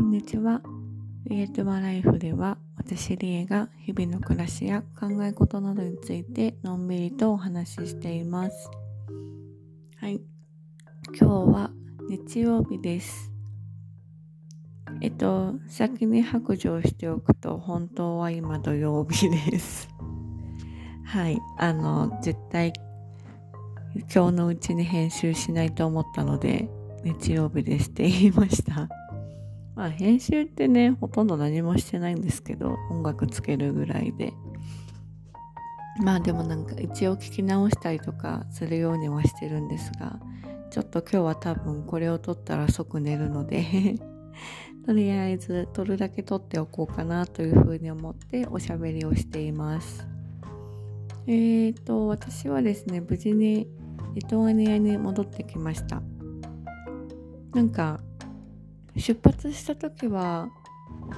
こんにちは。リエトマライフでは私リエが日々の暮らしや考え事などについてのんびりとお話ししています。はい。今日は日曜日です。えっと、先に白状しておくと本当は今土曜日です。はい。あの、絶対今日のうちに編集しないと思ったので日曜日ですって言いました。まあ編集ってね、ほとんど何もしてないんですけど、音楽つけるぐらいで。まあでもなんか一応聞き直したりとかするようにはしてるんですが、ちょっと今日は多分これを撮ったら即寝るので とりあえず撮るだけ撮っておこうかなというふうに思っておしゃべりをしています。えーと、私はですね、無事にリトアニアに戻ってきました。なんか出発した時は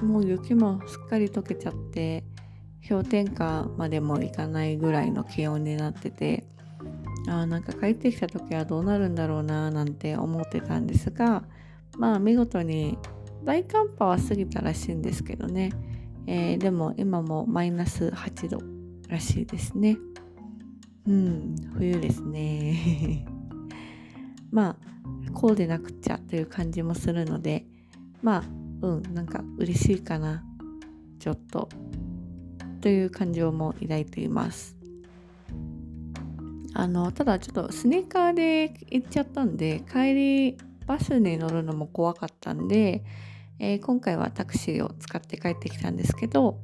もう雪もすっかり溶けちゃって氷点下までもいかないぐらいの気温になっててあなんか帰ってきた時はどうなるんだろうななんて思ってたんですがまあ見事に大寒波は過ぎたらしいんですけどね、えー、でも今もマイナス8度らしいですね。うん冬ですね。まあこうでなくちゃという感じもするのでまあうんなんか嬉しいかな。ちょっと。という感情も抱いています。あのただちょっとスニーカーで行っちゃったんで帰りバスに乗るのも怖かったんで、えー、今回はタクシーを使って帰ってきたんですけど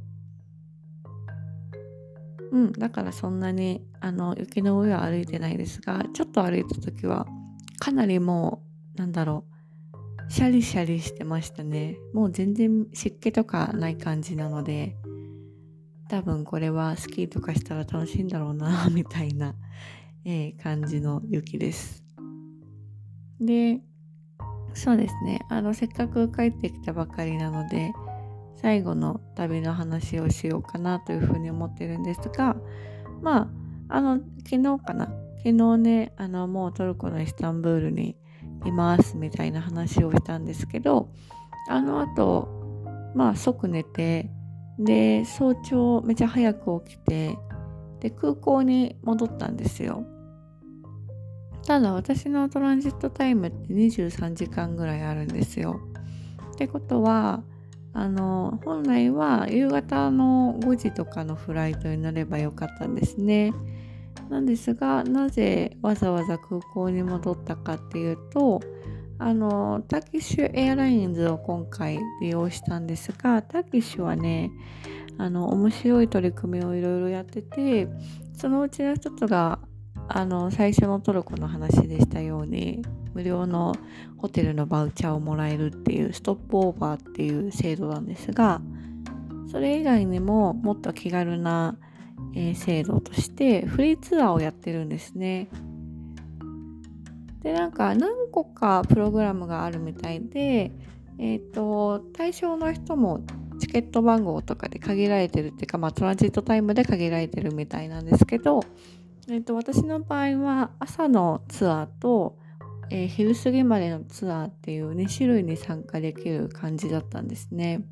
うんだからそんなにあの雪の上は歩いてないですがちょっと歩いた時はかなりもうなんだろう。シャリシャリしてましたね。もう全然湿気とかない感じなので多分これはスキーとかしたら楽しいんだろうなみたいな、えー、感じの雪です。でそうですね。あのせっかく帰ってきたばかりなので最後の旅の話をしようかなというふうに思ってるんですがまああの昨日かな。昨日ね、あの、もうトルコのイスタンブールにいますみたいな話をしたんですけど、あの後、まあ即寝て、で、早朝めちゃ早く起きて、で、空港に戻ったんですよ。ただ私のトランジットタイムって23時間ぐらいあるんですよ。ってことは、あの、本来は夕方の5時とかのフライトになればよかったんですね。なんですがなぜわざわざ空港に戻ったかっていうとあのタキッシュエアラインズを今回利用したんですがタキッシュはねあの面白い取り組みをいろいろやっててそのうちの一つがあの最初のトルコの話でしたように無料のホテルのバウチャーをもらえるっていうストップオーバーっていう制度なんですがそれ以外にももっと気軽なえー、制度としてフリーツアーをやってるんですね。でなんか何個かプログラムがあるみたいで、えーと、対象の人もチケット番号とかで限られてるっていうか、まあ、トランジットタイムで限られてるみたいなんですけど、えーと、私の場合は朝のツアーと、えー、昼過ぎまでのツアーっていう2種類に参加できる感じだったんですね。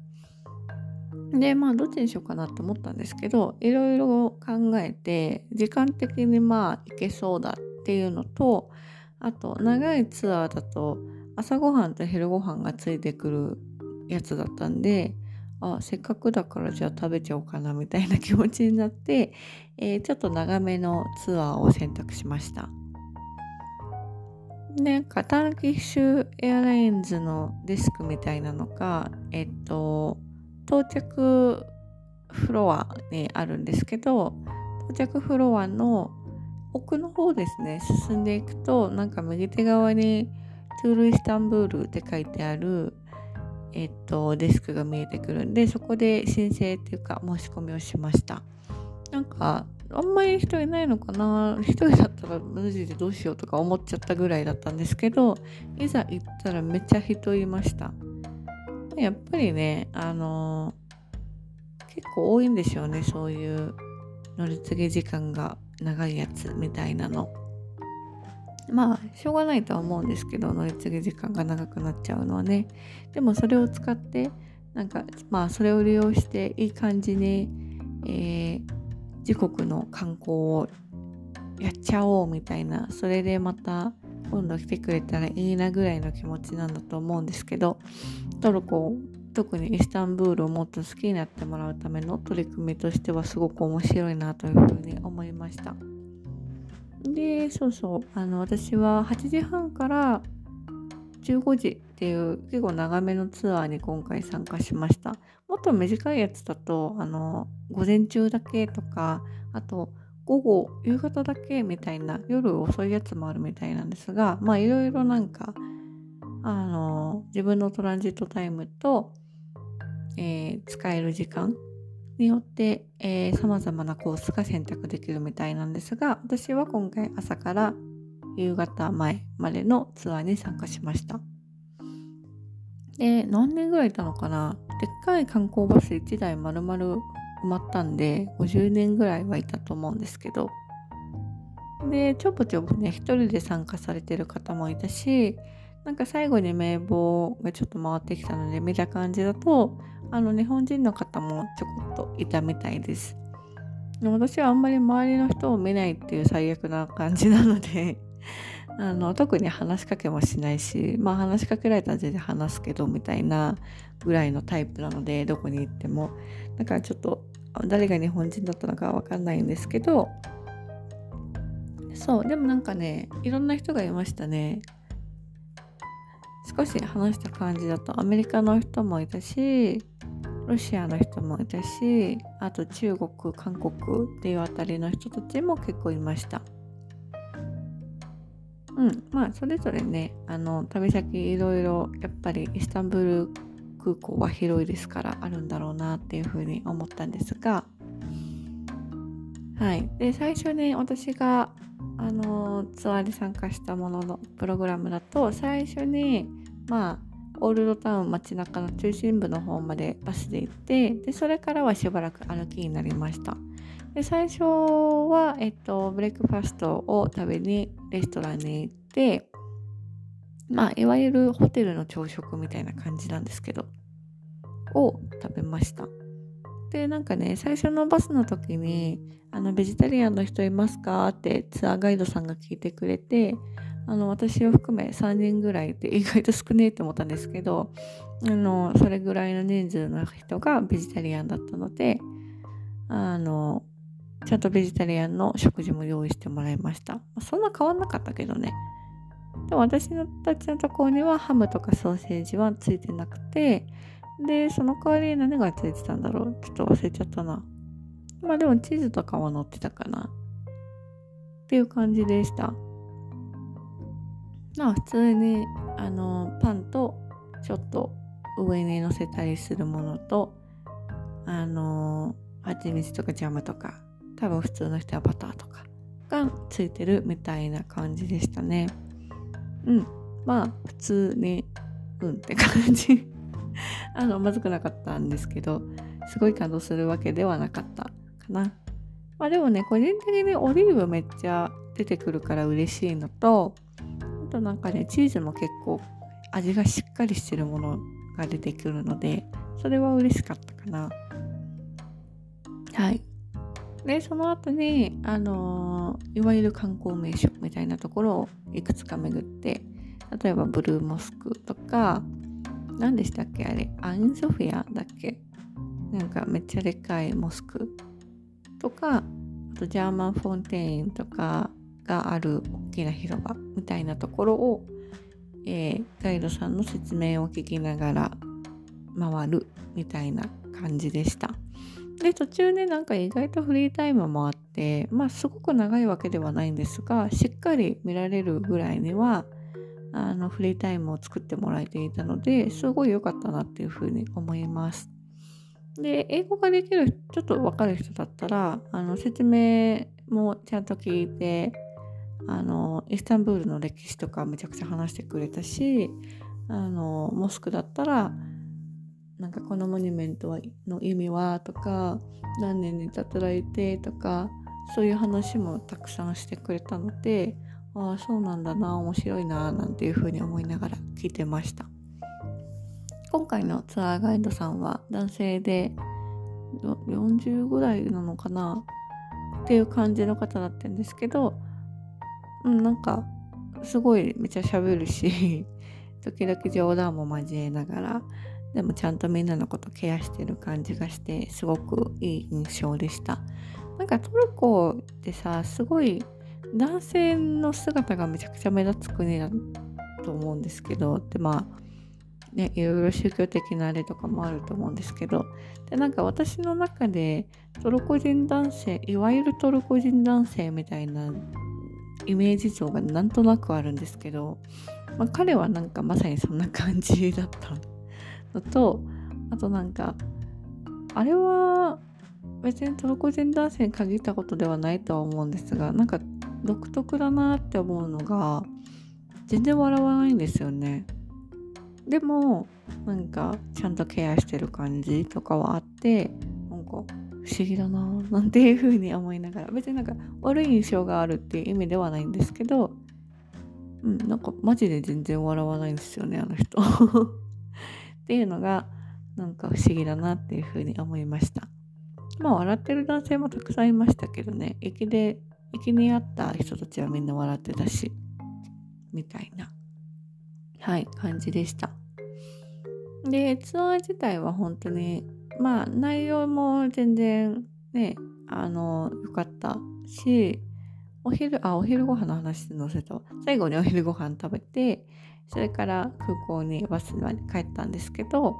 でまあどっちにしようかなと思ったんですけどいろいろ考えて時間的にまあ行けそうだっていうのとあと長いツアーだと朝ごはんと昼ごはんがついてくるやつだったんであせっかくだからじゃあ食べちゃおうかなみたいな気持ちになって、えー、ちょっと長めのツアーを選択しました。で、カターキッシュエアラインズのデスクみたいなのが、えっと、到着フロアにあるんですけど到着フロアの奥の方ですね進んでいくとなんか右手側にトゥールイスタンブールって書いてあるえっとデスクが見えてくるんでそこで申請っていうか申し込みをしました。なんかあんまり人いないのかな一人だったらマジでどうしようとか思っちゃったぐらいだったんですけどいざ行ったらめっちゃ人いました。やっぱりね、あのー、結構多いんでしょうね、そういう乗り継ぎ時間が長いやつみたいなの。まあしょうがないとは思うんですけど乗り継ぎ時間が長くなっちゃうのはねでもそれを使ってなんかまあそれを利用していい感じに、えー、自国の観光をやっちゃおうみたいなそれでまた今度来てくれたらいいなぐらいの気持ちなんだと思うんですけどトルコ特にイスタンブールをもっと好きになってもらうための取り組みとしてはすごく面白いなというふうに思いました。でそうそう。あの私は8時半から15時っていう結構長めのツアーに今回参加しました。もっと短いやつだとあの午前中だけとかあと午後夕方だけみたいな夜遅いやつもあるみたいなんですがまあいろいろなんかあの自分のトランジットタイムと、えー、使える時間によってさまざまなコースが選択できるみたいなんですが私は今回朝から夕方前までのツアーに参加しました。で何年ぐらいいたのかな？でっかい観光バス1台丸々まったんで50年ぐらいはいたと思うんですけど。でちょぼちょぼね一人で参加されてる方もいたしなんか最後に名簿がちょっと回ってきたので見た感じだとあの日本人の方もちょこっといたみたいです。私はあんまり周りの人を見ないっていう最悪な感じなので あの特に話しかけもしないしまあ話しかけられたら全然話すけどみたいなぐらいのタイプなのでどこに行っても。だからちょっと誰が日本人だったのかわかんないんですけど。そうでもなんかねいろんな人がいましたね。少し話した感じだとアメリカの人もいたしロシアの人もいたしあと中国韓国っていうあたりの人たちも結構いました。うんまあそれぞれねあの旅先いろいろやっぱりイスタンブール空港は広いですからあるんだろうなっていうふうに思ったんですが。はい。で最初ね私があのツアーに参加したもののプログラムだと最初にまあオールドタウン街中の中心部の方までバスで行ってでそれからはしばらく歩きになりました。で最初は、えっと、ブレックファストを食べにレストランに行ってまあいわゆるホテルの朝食みたいな感じなんですけどを食べましたでなんかね最初のバスの時に「あのベジタリアンの人いますか?」ってツアーガイドさんが聞いてくれてあの私を含め3人ぐらいで意外と少ねえって思ったんですけどあのそれぐらいの人数の人がベジタリアンだったのであのちゃんとベジタリアンの食事も用意してもらいました。そんな変わんなかったけどね。でも私たちのところにはハムとかソーセージはついてなくて、で、その代わりに何がついてたんだろうちょっと忘れちゃったな。まあでもチーズとかは乗ってたかな。っていう感じでした。まあ普通にあのパンとちょっと上に乗せたりするものとあの蜂蜜とかジャムとか多分普通の人はバターとかがついてるみたいな感じでしたねうん。まあ普通にうんって感じ。あのまずくなかったんですけどすごい感動するわけではなかったかな。まあでもね個人的にオリーブめっちゃ出てくるから嬉しいのとあとなんかねチーズも結構味がしっかりしてるものが出てくるのでそれは嬉しかったかな。はい。でその後にあの、いわゆる観光名所みたいなところをいくつか巡って例えばブルーモスクとか何でしたっけ？あれアインソフィアだっけ？なんかめっちゃでかいモスクとかあとジャーマンフォンテインとかがある大きな広場みたいなところを、えー、ガイドさんの説明を聞きながら回るみたいな感じでした。で途中ねなんか意外とフリータイムもあってまあすごく長いわけではないんですがしっかり見られるぐらいにはあのフリータイムを作ってもらえていたのですごい良かったなっていうふうに思います。で英語ができるちょっと分かる人だったらあの説明もちゃんと聞いてあのイスタンブールの歴史とかめちゃくちゃ話してくれたしあのモスクだったらなんかこのモニュメントはの意味はとか何年に建てられてとかそういう話もたくさんしてくれたのでああそうなんだな面白いななんていうふうに思いながら聞いてました。今回のツアーガイドさんは男性で40ぐらいなのかなっていう感じの方だったんですけど、うん、なんかすごいめっちゃ喋るし時々冗談も交えながらでもちゃんとみんなのことケアしてる感じがしてすごくいい印象でした。なんかトルコってさすごい男性の姿がめちゃくちゃ目立つ国だと思うんですけどでまあね、いろいろ宗教的なあれとかもあると思うんですけどでなんか私の中でトルコ人男性いわゆるトルコ人男性みたいなイメージ像がなんとなくあるんですけど、まあ、彼はなんかまさにそんな感じだった。のとあとなんかあれは別にトルコ人男性に限ったことではないとは思うんですがなんか独特だなって思うのが全然笑わないんですよね。でもなんかちゃんとケアしてる感じとかはあってなんか不思議だななんていう風に思いながら別になんか悪い印象があるっていう意味ではないんですけどうんなんかマジで全然笑わないんですよねあの人っていうのがなんか不思議だなっていう風に思いました。まあ笑ってる男性もたくさんいましたけどね。駅で駅にあった人たちはみんな笑ってたしみたいな。はい感じでした。でツアー自体は本当にまあ内容も全然ねあの良かったしお昼あお昼ご飯の話で載せた最後にお昼ご飯食べてそれから空港にバスに帰ったんですけど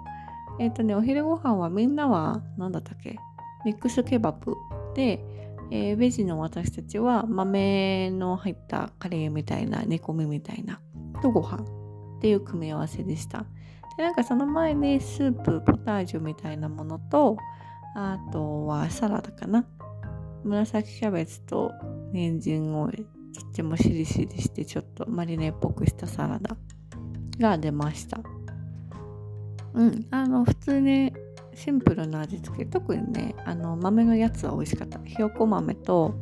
えっ、ー、とねお昼ご飯はみんなは何だったっけ？ミックスケバブで、えー、ベジの私たちは豆の入ったカレーみたいな煮込みみたいなとご飯っていう組み合わせでした。でなんかその前にスープポタージュみたいなものとあとはサラダかな。紫キャベツと人参をとってもしりしりしてちょっとマリネっぽくしたサラダ。が出ました。うん。あの普通にシンプルな味付け。特にねあの豆のやつは美味しかった。ひよこ豆と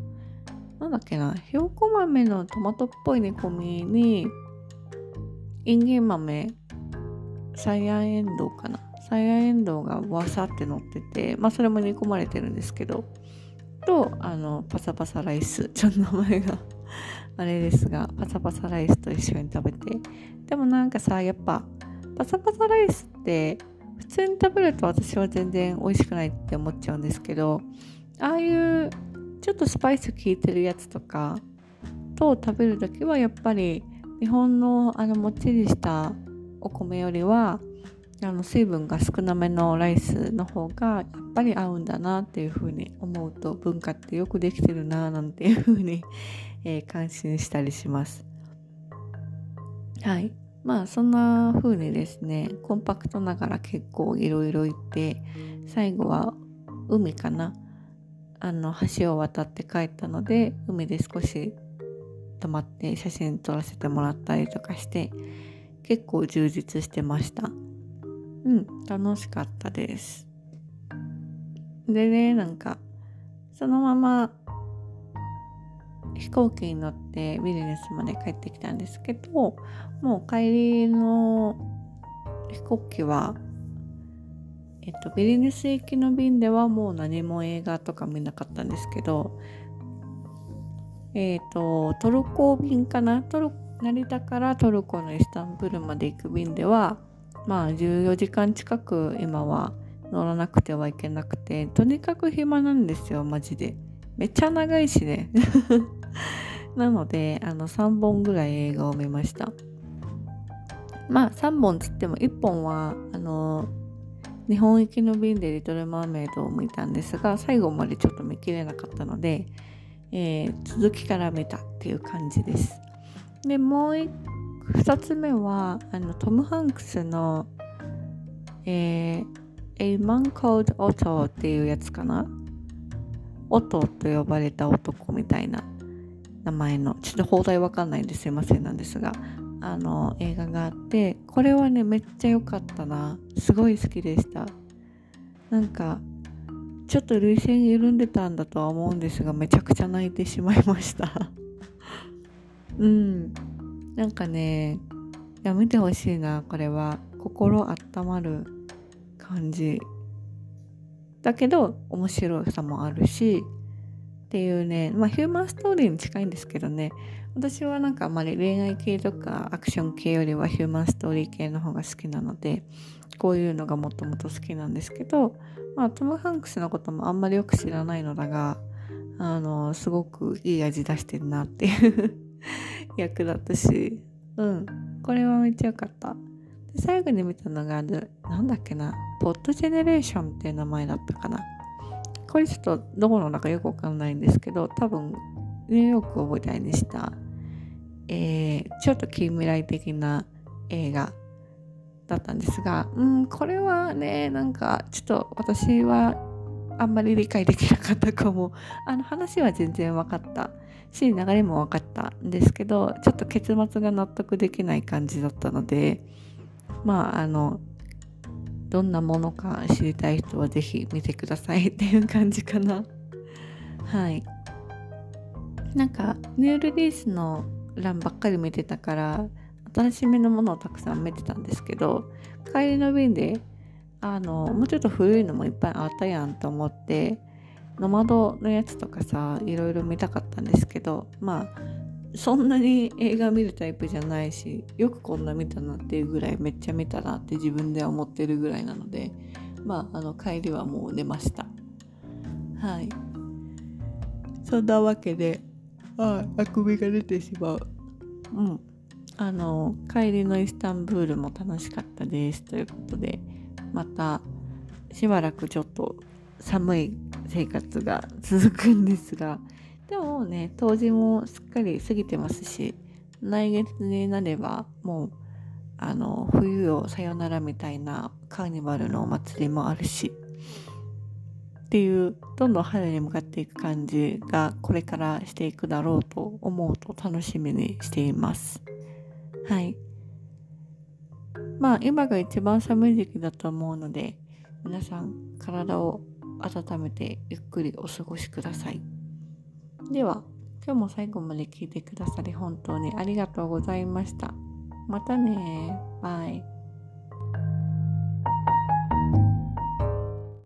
なんだっけなひよこ豆のトマトっぽい煮込みにインゲン豆サイヤエンドウかな。サイヤエンドウがわさって乗っててまあそれも煮込まれてるんですけどとあのパサパサライス。ちょっと名前が あれですがパサパサライスと一緒に食べて。でもなんかさやっぱパサパサライスって普通に食べると私は全然美味しくないって思っちゃうんですけどああいうちょっとスパイス効いてるやつとかと食べる時はやっぱり日本のあのもっちりしたお米よりはあの水分が少なめのライスの方がやっぱり合うんだなっていうふうに思うと文化ってよくできてるななんていうふうに、えー、感心したりします。はい。まあそんな風にですねコンパクトながら結構いろいろ行って最後は海かな。あの橋を渡って帰ったので海で少し泊まって写真撮らせてもらったりとかして結構充実してました。うん楽しかったです。でねなんかそのまま飛行機に乗ってビジネスまで帰ってきたんですけどもう帰りの飛行機はえっとビリニス行きの便ではもう何も映画とか見なかったんですけどえっ、と、トルコ便かな？トル成田からトルコのイスタンブールまで行く便では、まあ14時間近く今は乗らなくてはいけなくて、とにかく暇なんですよ、マジで。めっちゃ長いしね。なので、あの3本ぐらい映画を見ました。まあ3本つっても1本は、あの、日本行きの便でリトル・マーメイドを見たんですが、最後までちょっと見切れなかったので、えー、続きから見たっていう感じです。でもう2つ目はあのトム・ハンクスの、えー、A Man Called Otto っていうやつかな？オトと呼ばれた男みたいな名前の。ちょっと放題わかんないんですいませんなんですがあの映画があってこれはねめっちゃ良かったな。すごい好きでした。なんかちょっと涙腺緩んでたんだとは思うんですがめちゃくちゃ泣いてしまいました。うん。なんかねいや見てほしいなこれは。心温まる感じ。だけど面白さもあるしっていうねまあヒューマンストーリーに近いんですけどね。私はなんかあまり恋愛系とかアクション系よりはヒューマンストーリー系の方が好きなのでこういうのがもともと好きなんですけど、まあ、トム・ハンクスのこともあんまりよく知らないのだがあのすごくいい味出してるなっていう。役だったし。うん。これはめっちゃ良かった。で最後に見たのがなんだっけな。ポッドジェネレーションっていう名前だったかな。これちょっとどこの中よくわかんないんですけど多分ニューヨークを舞台にした、えー、ちょっと近未来的な映画だったんですが、うん、これはね、なんかちょっと私はあんまり理解できなかったかも。あの話は全然分かった。し、流れも分かったんですけど、ちょっと結末が納得できない感じだったので、まあ、あの、どんなものか知りたい人は是非見てくださいっていう感じかな。はい。なんか、ニューリリースの欄ばっかり見てたから、新しめのものをたくさん見てたんですけど帰りの便であのもうちょっと古いのもいっぱいあったやんと思ってノマドのやつとかさいろいろ見たかったんですけどまあそんなに映画見るタイプじゃないしよくこんな見たなっていうぐらいめっちゃ見たなって自分では思ってるぐらいなのでまああの帰りはもう寝ました。はい。そんなわけでああくびが出てしまう。うん。あの帰りのイスタンブールも楽しかったですということでまたしばらくちょっと寒い生活が続くんですがでもね当時もすっかり過ぎてますし来月になればもうあの冬をさよならみたいなカーニバルのお祭りもあるしっていうどんどん春に向かっていく感じがこれからしていくだろうと思うと楽しみにしています。はい。まあ今が一番寒い時期だと思うので皆さん体を温めてゆっくりお過ごしください。では今日も最後まで聞いてくださり本当にありがとうございました。またねバイ。